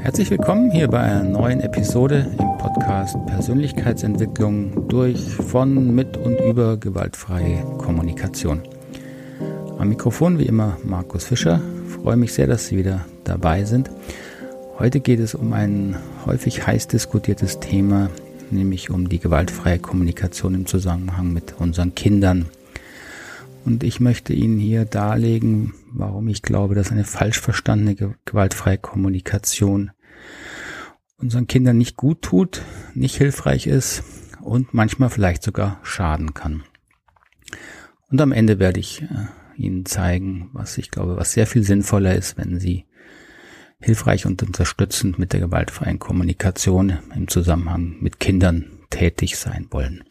Herzlich willkommen hier bei einer neuen Episode im Podcast Persönlichkeitsentwicklung durch, von, mit und über gewaltfreie Kommunikation. Am Mikrofon wie immer Markus Fischer. Freue mich sehr, dass Sie wieder dabei sind. Heute geht es um ein häufig heiß diskutiertes Thema, nämlich um die gewaltfreie Kommunikation im Zusammenhang mit unseren Kindern. Und ich möchte Ihnen hier darlegen, warum ich glaube, dass eine falsch verstandene gewaltfreie Kommunikation unseren Kindern nicht gut tut, nicht hilfreich ist und manchmal vielleicht sogar schaden kann. Und am Ende werde ich äh, Ihnen zeigen, was ich glaube, was sehr viel sinnvoller ist, wenn Sie hilfreich und unterstützend mit der gewaltfreien Kommunikation im Zusammenhang mit Kindern tätig sein wollen.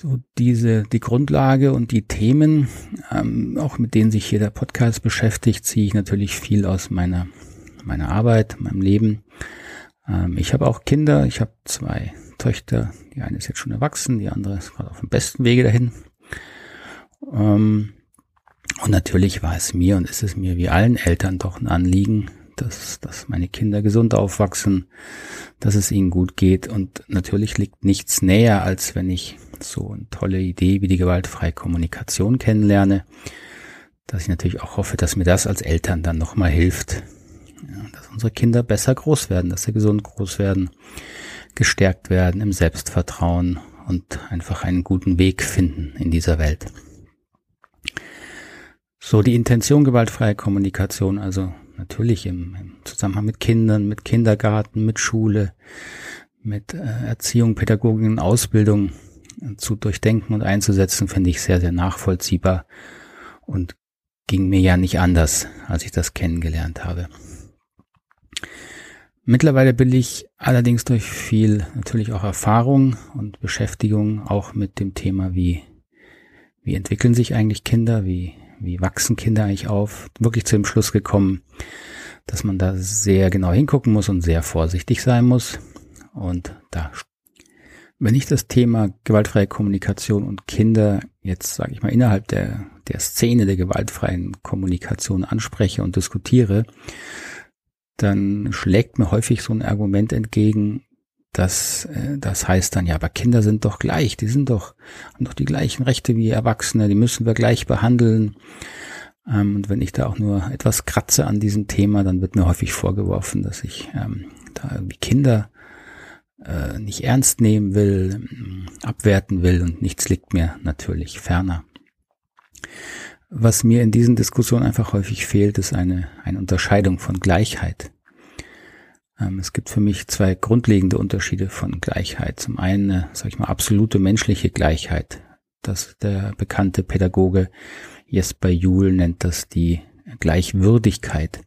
So diese die Grundlage und die Themen, ähm, auch mit denen sich hier der Podcast beschäftigt, ziehe ich natürlich viel aus meiner meiner Arbeit, meinem Leben. Ähm, ich habe auch Kinder, ich habe zwei Töchter, die eine ist jetzt schon erwachsen, die andere ist gerade auf dem besten Wege dahin. Ähm, und natürlich war es mir und ist es mir wie allen Eltern doch ein Anliegen, dass, dass meine Kinder gesund aufwachsen, dass es ihnen gut geht. Und natürlich liegt nichts näher, als wenn ich so eine tolle Idee wie die gewaltfreie Kommunikation kennenlerne, dass ich natürlich auch hoffe, dass mir das als Eltern dann nochmal hilft, ja, dass unsere Kinder besser groß werden, dass sie gesund groß werden, gestärkt werden im Selbstvertrauen und einfach einen guten Weg finden in dieser Welt. So, die Intention gewaltfreie Kommunikation, also natürlich im, im Zusammenhang mit Kindern, mit Kindergarten, mit Schule, mit äh, Erziehung, Pädagogik Ausbildung äh, zu durchdenken und einzusetzen, finde ich sehr, sehr nachvollziehbar und ging mir ja nicht anders, als ich das kennengelernt habe. Mittlerweile bin ich allerdings durch viel natürlich auch Erfahrung und Beschäftigung auch mit dem Thema, wie, wie entwickeln sich eigentlich Kinder, wie wie wachsen Kinder eigentlich auf, wirklich zu dem Schluss gekommen, dass man da sehr genau hingucken muss und sehr vorsichtig sein muss. Und da, wenn ich das Thema gewaltfreie Kommunikation und Kinder jetzt, sage ich mal, innerhalb der, der Szene der gewaltfreien Kommunikation anspreche und diskutiere, dann schlägt mir häufig so ein Argument entgegen, das, äh, das heißt dann, ja, aber Kinder sind doch gleich, die sind doch, haben doch die gleichen Rechte wie Erwachsene, die müssen wir gleich behandeln. Ähm, und wenn ich da auch nur etwas kratze an diesem Thema, dann wird mir häufig vorgeworfen, dass ich ähm, da irgendwie Kinder äh, nicht ernst nehmen will, abwerten will und nichts liegt mir natürlich ferner. Was mir in diesen Diskussionen einfach häufig fehlt, ist eine, eine Unterscheidung von Gleichheit. Ähm, es gibt für mich zwei grundlegende Unterschiede von Gleichheit. Zum einen, äh, sag ich mal, absolute menschliche Gleichheit. Das der bekannte Pädagoge Jesper Juhl nennt das die Gleichwürdigkeit.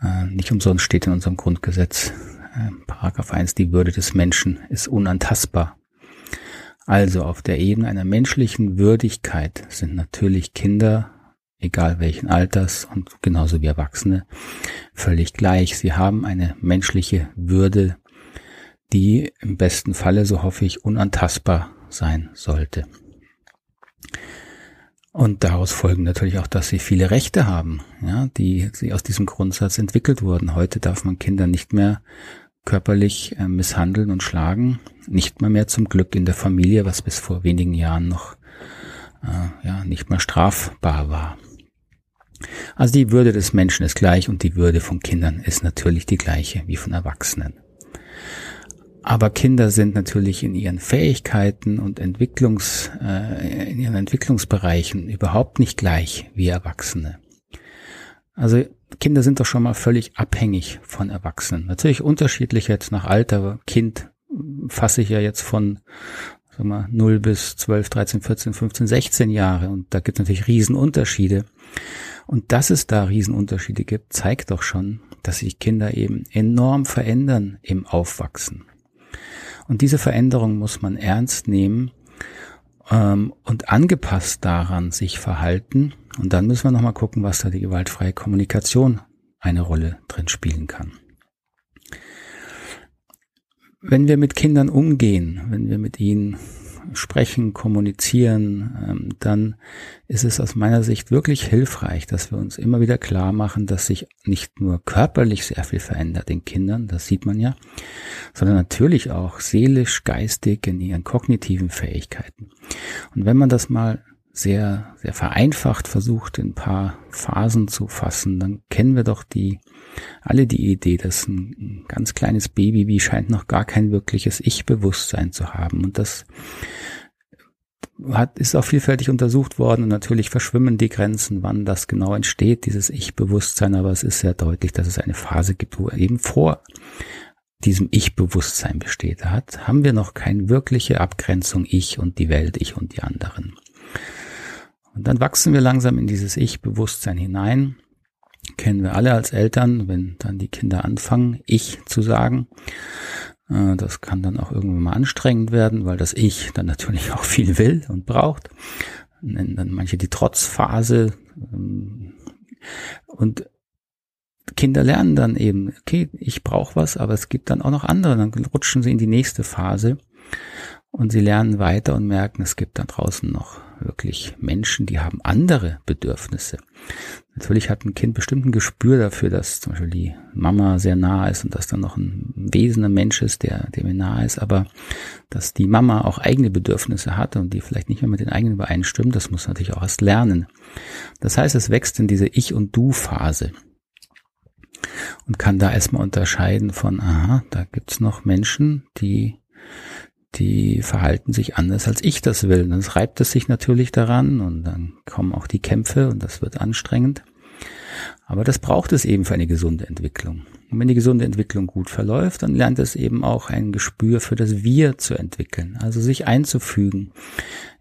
Äh, nicht umsonst steht in unserem Grundgesetz, äh, Paragraph 1, die Würde des Menschen ist unantastbar. Also auf der Ebene einer menschlichen Würdigkeit sind natürlich Kinder egal welchen Alters und genauso wie Erwachsene, völlig gleich. Sie haben eine menschliche Würde, die im besten Falle, so hoffe ich, unantastbar sein sollte. Und daraus folgen natürlich auch, dass sie viele Rechte haben, ja, die sie aus diesem Grundsatz entwickelt wurden. Heute darf man Kinder nicht mehr körperlich äh, misshandeln und schlagen, nicht mal mehr zum Glück in der Familie, was bis vor wenigen Jahren noch äh, ja nicht mehr strafbar war. Also die Würde des Menschen ist gleich und die Würde von Kindern ist natürlich die gleiche wie von Erwachsenen. Aber Kinder sind natürlich in ihren Fähigkeiten und Entwicklungs, äh, in ihren Entwicklungsbereichen überhaupt nicht gleich wie Erwachsene. Also Kinder sind doch schon mal völlig abhängig von Erwachsenen. Natürlich unterschiedlich jetzt nach Alter. Kind fasse ich ja jetzt von sagen wir, 0 bis 12, 13, 14, 15, 16 Jahre und da gibt es natürlich Riesenunterschiede. Und dass es da Riesenunterschiede gibt, zeigt doch schon, dass sich Kinder eben enorm verändern im Aufwachsen. Und diese Veränderung muss man ernst nehmen ähm, und angepasst daran sich verhalten. Und dann müssen wir nochmal gucken, was da die gewaltfreie Kommunikation eine Rolle drin spielen kann. Wenn wir mit Kindern umgehen, wenn wir mit ihnen sprechen, kommunizieren, ähm, dann ist es aus meiner Sicht wirklich hilfreich, dass wir uns immer wieder klar machen, dass sich nicht nur körperlich sehr viel verändert in Kindern, das sieht man ja, sondern natürlich auch seelisch, geistig in ihren kognitiven Fähigkeiten. Und wenn man das mal sehr, sehr vereinfacht versucht, in ein paar Phasen zu fassen, dann kennen wir doch die, alle die Idee, dass ein ganz kleines Baby wie scheint noch gar kein wirkliches Ich-Bewusstsein zu haben. Und das hat, ist auch vielfältig untersucht worden und natürlich verschwimmen die Grenzen, wann das genau entsteht, dieses Ich-Bewusstsein, aber es ist sehr deutlich, dass es eine Phase gibt, wo eben vor diesem Ich-Bewusstsein besteht. Da hat, haben wir noch keine wirkliche Abgrenzung Ich und die Welt, ich und die anderen. Und dann wachsen wir langsam in dieses Ich-Bewusstsein hinein. Kennen wir alle als Eltern, wenn dann die Kinder anfangen, Ich zu sagen. Äh, das kann dann auch irgendwann mal anstrengend werden, weil das Ich dann natürlich auch viel will und braucht. Nennen dann manche die Trotzphase. Ähm, und Kinder lernen dann eben, okay, ich brauche was, aber es gibt dann auch noch andere. Dann rutschen sie in die nächste Phase und sie lernen weiter und merken, es gibt da draußen noch wirklich Menschen, die haben andere Bedürfnisse. Natürlich hat ein Kind bestimmt ein Gespür dafür, dass zum Beispiel die Mama sehr nah ist und dass dann noch ein Wesen, ein Mensch ist, der, der mir nah ist, aber dass die Mama auch eigene Bedürfnisse hat und die vielleicht nicht mehr mit den eigenen übereinstimmen, das muss natürlich auch erst lernen. Das heißt, es wächst in diese Ich- und Du-Phase und kann da erstmal unterscheiden von, aha, da gibt's noch Menschen, die die verhalten sich anders, als ich das will. Dann reibt es sich natürlich daran und dann kommen auch die Kämpfe und das wird anstrengend. Aber das braucht es eben für eine gesunde Entwicklung. Und wenn die gesunde Entwicklung gut verläuft, dann lernt es eben auch ein Gespür für das Wir zu entwickeln. Also sich einzufügen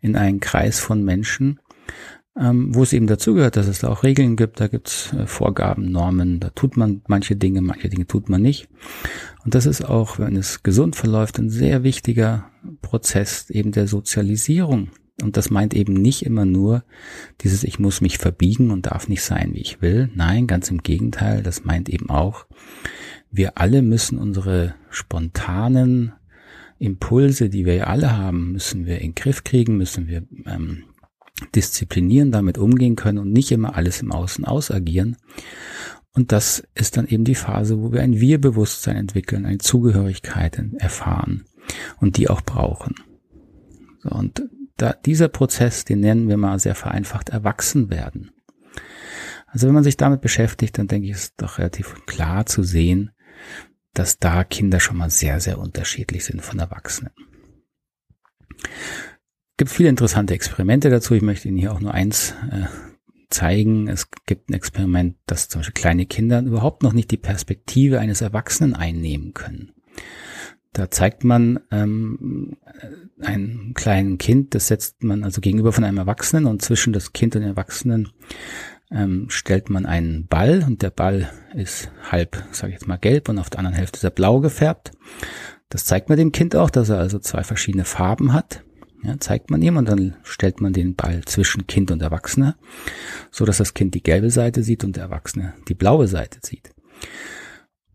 in einen Kreis von Menschen, ähm, wo es eben dazugehört, dass es da auch Regeln gibt, da gibt es äh, Vorgaben, Normen, da tut man manche Dinge, manche Dinge tut man nicht. Und das ist auch, wenn es gesund verläuft, ein sehr wichtiger Prozess eben der Sozialisierung. Und das meint eben nicht immer nur dieses, ich muss mich verbiegen und darf nicht sein, wie ich will. Nein, ganz im Gegenteil, das meint eben auch, wir alle müssen unsere spontanen Impulse, die wir alle haben, müssen wir in den Griff kriegen, müssen wir ähm, disziplinieren, damit umgehen können und nicht immer alles im Außen ausagieren. Und das ist dann eben die Phase, wo wir ein Wir-Bewusstsein entwickeln, eine Zugehörigkeit erfahren und die auch brauchen. So, und da, dieser Prozess, den nennen wir mal sehr vereinfacht erwachsen werden. Also wenn man sich damit beschäftigt, dann denke ich, ist doch relativ klar zu sehen, dass da Kinder schon mal sehr, sehr unterschiedlich sind von Erwachsenen gibt viele interessante Experimente dazu. Ich möchte Ihnen hier auch nur eins äh, zeigen. Es gibt ein Experiment, dass zum Beispiel kleine Kinder überhaupt noch nicht die Perspektive eines Erwachsenen einnehmen können. Da zeigt man ähm, ein kleinen Kind, das setzt man also gegenüber von einem Erwachsenen und zwischen das Kind und den Erwachsenen ähm, stellt man einen Ball und der Ball ist halb, sage ich jetzt mal, gelb und auf der anderen Hälfte ist er blau gefärbt. Das zeigt man dem Kind auch, dass er also zwei verschiedene Farben hat. Ja, zeigt man ihm und dann stellt man den Ball zwischen Kind und Erwachsene, so dass das Kind die gelbe Seite sieht und der Erwachsene die blaue Seite sieht.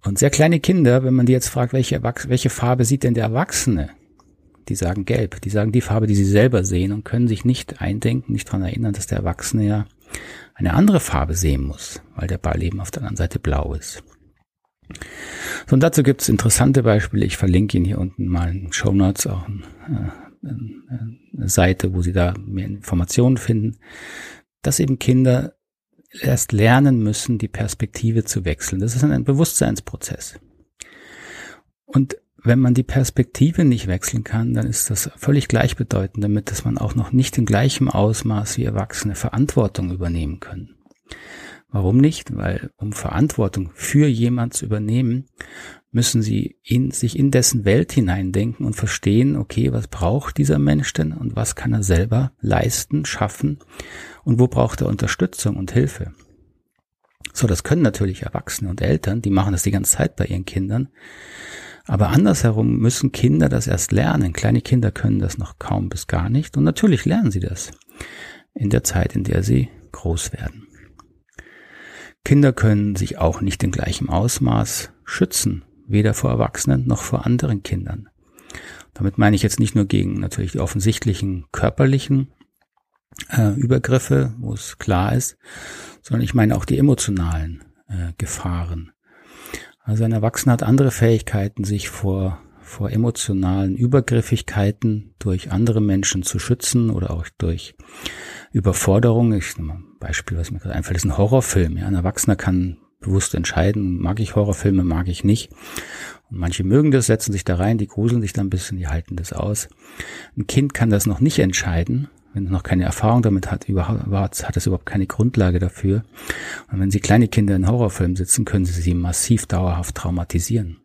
Und sehr kleine Kinder, wenn man die jetzt fragt, welche, welche Farbe sieht denn der Erwachsene? Die sagen gelb. Die sagen die Farbe, die sie selber sehen und können sich nicht eindenken, nicht daran erinnern, dass der Erwachsene ja eine andere Farbe sehen muss, weil der Ball eben auf der anderen Seite blau ist. So, und dazu gibt es interessante Beispiele. Ich verlinke Ihnen hier unten mal in Show Notes auch ein äh, Seite, wo Sie da mehr Informationen finden, dass eben Kinder erst lernen müssen, die Perspektive zu wechseln. Das ist ein Bewusstseinsprozess. Und wenn man die Perspektive nicht wechseln kann, dann ist das völlig gleichbedeutend damit, dass man auch noch nicht in gleichem Ausmaß wie Erwachsene Verantwortung übernehmen können. Warum nicht? Weil um Verantwortung für jemand zu übernehmen, müssen sie in, sich in dessen Welt hineindenken und verstehen, okay, was braucht dieser Mensch denn und was kann er selber leisten, schaffen und wo braucht er Unterstützung und Hilfe. So, das können natürlich Erwachsene und Eltern, die machen das die ganze Zeit bei ihren Kindern. Aber andersherum müssen Kinder das erst lernen. Kleine Kinder können das noch kaum bis gar nicht. Und natürlich lernen sie das in der Zeit, in der sie groß werden. Kinder können sich auch nicht in gleichem Ausmaß schützen weder vor Erwachsenen noch vor anderen Kindern. Damit meine ich jetzt nicht nur gegen natürlich die offensichtlichen körperlichen äh, Übergriffe, wo es klar ist, sondern ich meine auch die emotionalen äh, Gefahren. Also ein Erwachsener hat andere Fähigkeiten, sich vor, vor emotionalen Übergriffigkeiten durch andere Menschen zu schützen oder auch durch Überforderung. Ich nehme ein Beispiel, was mir gerade einfällt, ist ein Horrorfilm. Ja, ein Erwachsener kann bewusst entscheiden, mag ich Horrorfilme, mag ich nicht. Und manche mögen das, setzen sich da rein, die gruseln sich da ein bisschen, die halten das aus. Ein Kind kann das noch nicht entscheiden, wenn es noch keine Erfahrung damit hat, überhaupt, hat es überhaupt keine Grundlage dafür. Und wenn Sie kleine Kinder in Horrorfilmen sitzen, können Sie sie massiv dauerhaft traumatisieren.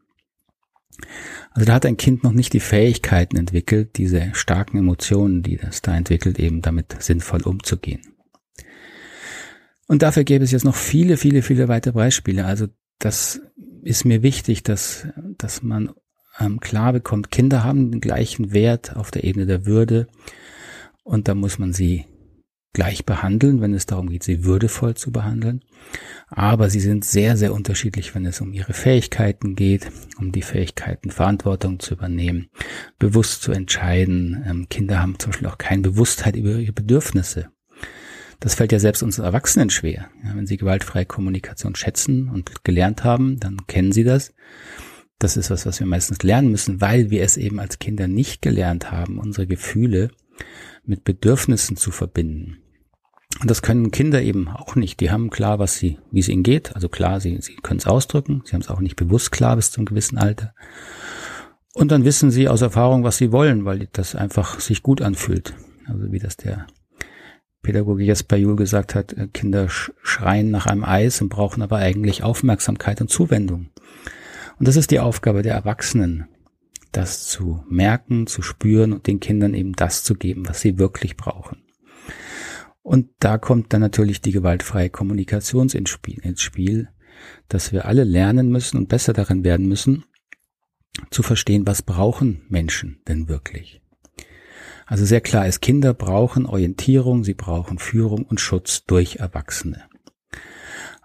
Also da hat ein Kind noch nicht die Fähigkeiten entwickelt, diese starken Emotionen, die das da entwickelt, eben damit sinnvoll umzugehen. Und dafür gäbe es jetzt noch viele, viele, viele weitere Beispiele. Also das ist mir wichtig, dass, dass man ähm, klar bekommt, Kinder haben den gleichen Wert auf der Ebene der Würde und da muss man sie gleich behandeln, wenn es darum geht, sie würdevoll zu behandeln. Aber sie sind sehr, sehr unterschiedlich, wenn es um ihre Fähigkeiten geht, um die Fähigkeiten, Verantwortung zu übernehmen, bewusst zu entscheiden. Ähm, Kinder haben zum Beispiel auch keine Bewusstheit über ihre Bedürfnisse. Das fällt ja selbst uns Erwachsenen schwer. Wenn sie gewaltfreie Kommunikation schätzen und gelernt haben, dann kennen sie das. Das ist was, was wir meistens lernen müssen, weil wir es eben als Kinder nicht gelernt haben, unsere Gefühle mit Bedürfnissen zu verbinden. Und das können Kinder eben auch nicht. Die haben klar, was sie, wie es ihnen geht. Also klar, sie, sie können es ausdrücken. Sie haben es auch nicht bewusst klar bis zum gewissen Alter. Und dann wissen sie aus Erfahrung, was sie wollen, weil das einfach sich gut anfühlt. Also wie das der Pädagoge Jesper Juhl gesagt hat, äh, Kinder schreien nach einem Eis und brauchen aber eigentlich Aufmerksamkeit und Zuwendung. Und das ist die Aufgabe der Erwachsenen, das zu merken, zu spüren und den Kindern eben das zu geben, was sie wirklich brauchen. Und da kommt dann natürlich die gewaltfreie Kommunikation ins Spiel, dass wir alle lernen müssen und besser darin werden müssen, zu verstehen, was brauchen Menschen denn wirklich. Also sehr klar ist, Kinder brauchen Orientierung, sie brauchen Führung und Schutz durch Erwachsene.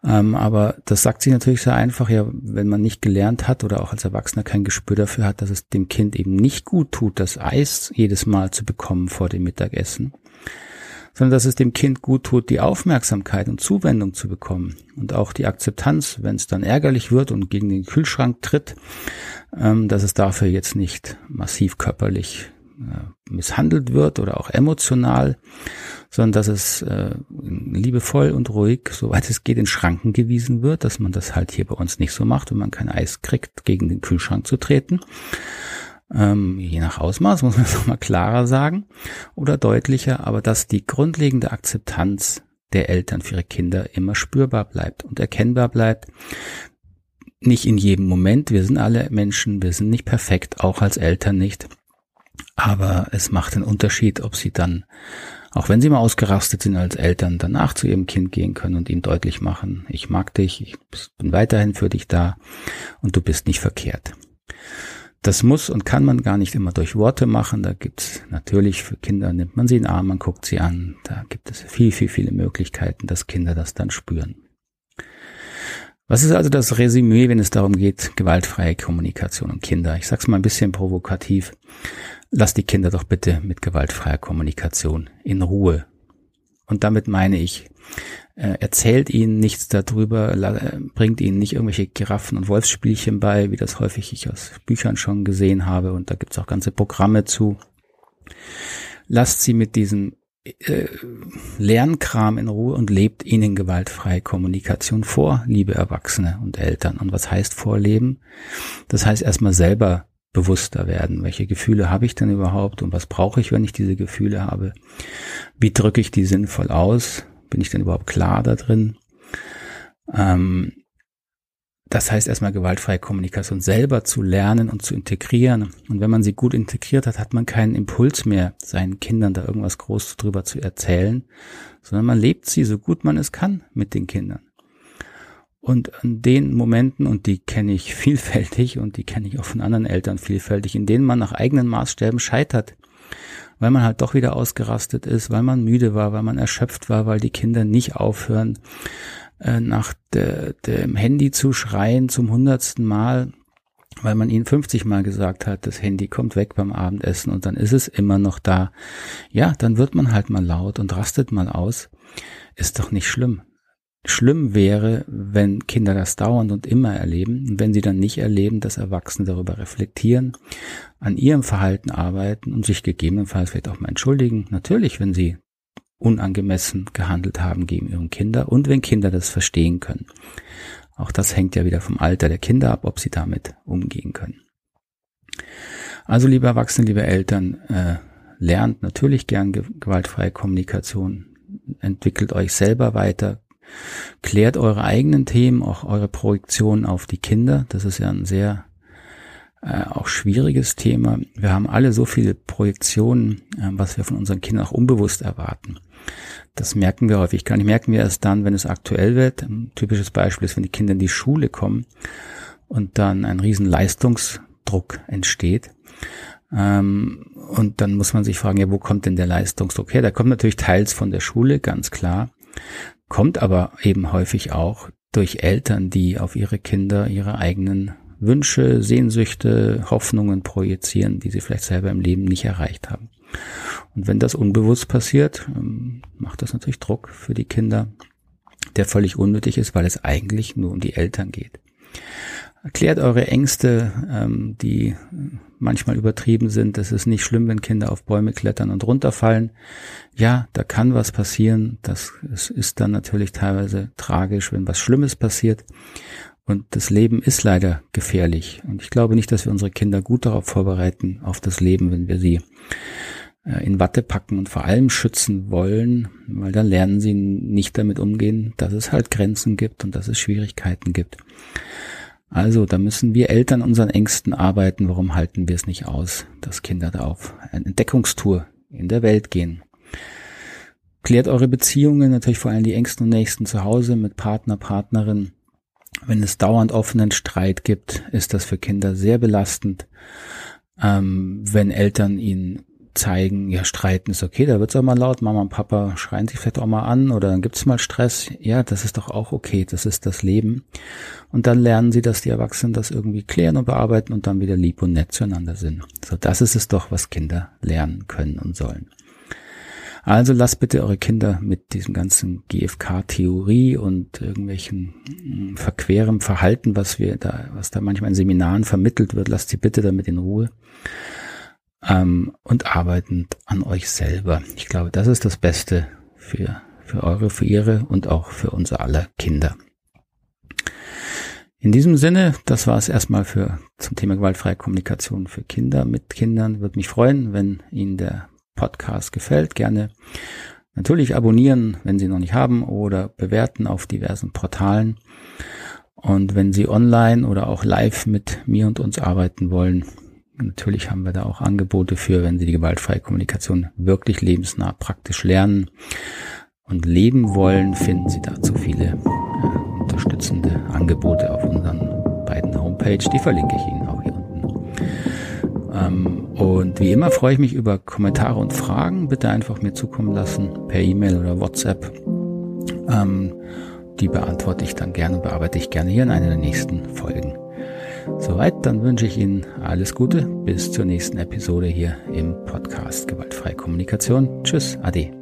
Ähm, aber das sagt sich natürlich sehr einfach, ja, wenn man nicht gelernt hat oder auch als Erwachsener kein Gespür dafür hat, dass es dem Kind eben nicht gut tut, das Eis jedes Mal zu bekommen vor dem Mittagessen, sondern dass es dem Kind gut tut, die Aufmerksamkeit und Zuwendung zu bekommen und auch die Akzeptanz, wenn es dann ärgerlich wird und gegen den Kühlschrank tritt, ähm, dass es dafür jetzt nicht massiv körperlich äh, misshandelt wird oder auch emotional, sondern dass es äh, liebevoll und ruhig, soweit es geht, in Schranken gewiesen wird, dass man das halt hier bei uns nicht so macht, wenn man kein Eis kriegt, gegen den Kühlschrank zu treten. Ähm, je nach Ausmaß muss man es nochmal klarer sagen oder deutlicher, aber dass die grundlegende Akzeptanz der Eltern für ihre Kinder immer spürbar bleibt und erkennbar bleibt. Nicht in jedem Moment, wir sind alle Menschen, wir sind nicht perfekt, auch als Eltern nicht. Aber es macht einen Unterschied, ob sie dann, auch wenn sie mal ausgerastet sind als Eltern, danach zu ihrem Kind gehen können und ihm deutlich machen, ich mag dich, ich bin weiterhin für dich da und du bist nicht verkehrt. Das muss und kann man gar nicht immer durch Worte machen. Da gibt's natürlich für Kinder, nimmt man sie in den Arm, man guckt sie an. Da gibt es viel, viel, viele Möglichkeiten, dass Kinder das dann spüren. Was ist also das Resümee, wenn es darum geht, gewaltfreie Kommunikation und Kinder? Ich sag's mal ein bisschen provokativ. Lass die Kinder doch bitte mit gewaltfreier Kommunikation in Ruhe. Und damit meine ich, erzählt ihnen nichts darüber, bringt ihnen nicht irgendwelche Giraffen und Wolfsspielchen bei, wie das häufig ich aus Büchern schon gesehen habe. Und da gibt's auch ganze Programme zu. Lasst sie mit diesem äh, Lernkram in Ruhe und lebt ihnen gewaltfreie Kommunikation vor, liebe Erwachsene und Eltern. Und was heißt vorleben? Das heißt erstmal selber bewusster werden. Welche Gefühle habe ich denn überhaupt und was brauche ich, wenn ich diese Gefühle habe? Wie drücke ich die sinnvoll aus? Bin ich denn überhaupt klar da drin? Ähm, das heißt erstmal gewaltfreie Kommunikation selber zu lernen und zu integrieren. Und wenn man sie gut integriert hat, hat man keinen Impuls mehr, seinen Kindern da irgendwas groß drüber zu erzählen, sondern man lebt sie so gut man es kann mit den Kindern. Und an den Momenten, und die kenne ich vielfältig und die kenne ich auch von anderen Eltern vielfältig, in denen man nach eigenen Maßstäben scheitert, weil man halt doch wieder ausgerastet ist, weil man müde war, weil man erschöpft war, weil die Kinder nicht aufhören, äh, nach de, dem Handy zu schreien zum hundertsten Mal, weil man ihnen 50 Mal gesagt hat, das Handy kommt weg beim Abendessen und dann ist es immer noch da. Ja, dann wird man halt mal laut und rastet mal aus. Ist doch nicht schlimm. Schlimm wäre, wenn Kinder das dauernd und immer erleben wenn sie dann nicht erleben, dass Erwachsene darüber reflektieren, an ihrem Verhalten arbeiten und sich gegebenenfalls vielleicht auch mal entschuldigen. Natürlich, wenn sie unangemessen gehandelt haben gegen ihre Kinder und wenn Kinder das verstehen können. Auch das hängt ja wieder vom Alter der Kinder ab, ob sie damit umgehen können. Also liebe Erwachsene, liebe Eltern, äh, lernt natürlich gern gewaltfreie Kommunikation, entwickelt euch selber weiter, klärt eure eigenen Themen, auch eure Projektionen auf die Kinder. Das ist ja ein sehr äh, auch schwieriges Thema. Wir haben alle so viele Projektionen, äh, was wir von unseren Kindern auch unbewusst erwarten. Das merken wir häufig gar nicht. Merken wir erst dann, wenn es aktuell wird. Ein typisches Beispiel ist, wenn die Kinder in die Schule kommen und dann ein riesen Leistungsdruck entsteht. Ähm, und dann muss man sich fragen, ja, wo kommt denn der Leistungsdruck her? Der kommt natürlich teils von der Schule, ganz klar, kommt aber eben häufig auch durch Eltern, die auf ihre Kinder ihre eigenen Wünsche, Sehnsüchte, Hoffnungen projizieren, die sie vielleicht selber im Leben nicht erreicht haben. Und wenn das unbewusst passiert, ähm, macht das natürlich Druck für die Kinder, der völlig unnötig ist, weil es eigentlich nur um die Eltern geht. Erklärt eure Ängste, ähm, die manchmal übertrieben sind. Es ist nicht schlimm, wenn Kinder auf Bäume klettern und runterfallen. Ja, da kann was passieren. Das ist dann natürlich teilweise tragisch, wenn was Schlimmes passiert. Und das Leben ist leider gefährlich. Und ich glaube nicht, dass wir unsere Kinder gut darauf vorbereiten, auf das Leben, wenn wir sie äh, in Watte packen und vor allem schützen wollen, weil dann lernen sie nicht damit umgehen, dass es halt Grenzen gibt und dass es Schwierigkeiten gibt. Also, da müssen wir Eltern unseren Ängsten arbeiten. Warum halten wir es nicht aus, dass Kinder da auf eine Entdeckungstour in der Welt gehen? Klärt eure Beziehungen, natürlich vor allem die Ängsten und Nächsten zu Hause mit Partner, Partnerin. Wenn es dauernd offenen Streit gibt, ist das für Kinder sehr belastend. Ähm, wenn Eltern ihnen zeigen, ja, streiten ist okay, da wird's auch mal laut, Mama und Papa schreien sich vielleicht auch mal an oder dann gibt's mal Stress. Ja, das ist doch auch okay, das ist das Leben. Und dann lernen sie, dass die Erwachsenen das irgendwie klären und bearbeiten und dann wieder lieb und nett zueinander sind. So, das ist es doch, was Kinder lernen können und sollen. Also lasst bitte eure Kinder mit diesem ganzen GFK-Theorie und irgendwelchen hm, verquerem Verhalten, was wir da, was da manchmal in Seminaren vermittelt wird, lasst sie bitte damit in Ruhe ähm, und arbeitend an euch selber. Ich glaube, das ist das Beste für, für eure, für ihre und auch für unser aller Kinder. In diesem Sinne, das war es erstmal für zum Thema gewaltfreie Kommunikation für Kinder mit Kindern. Würde mich freuen, wenn Ihnen der Podcast gefällt. Gerne natürlich abonnieren, wenn Sie noch nicht haben, oder bewerten auf diversen Portalen. Und wenn Sie online oder auch live mit mir und uns arbeiten wollen, Natürlich haben wir da auch Angebote für, wenn Sie die gewaltfreie Kommunikation wirklich lebensnah praktisch lernen und leben wollen, finden Sie dazu viele äh, unterstützende Angebote auf unseren beiden Homepage. Die verlinke ich Ihnen auch hier unten. Ähm, und wie immer freue ich mich über Kommentare und Fragen. Bitte einfach mir zukommen lassen per E-Mail oder WhatsApp. Ähm, die beantworte ich dann gerne, bearbeite ich gerne hier in einer der nächsten Folgen. Soweit, dann wünsche ich Ihnen alles Gute. Bis zur nächsten Episode hier im Podcast Gewaltfreie Kommunikation. Tschüss, Ade.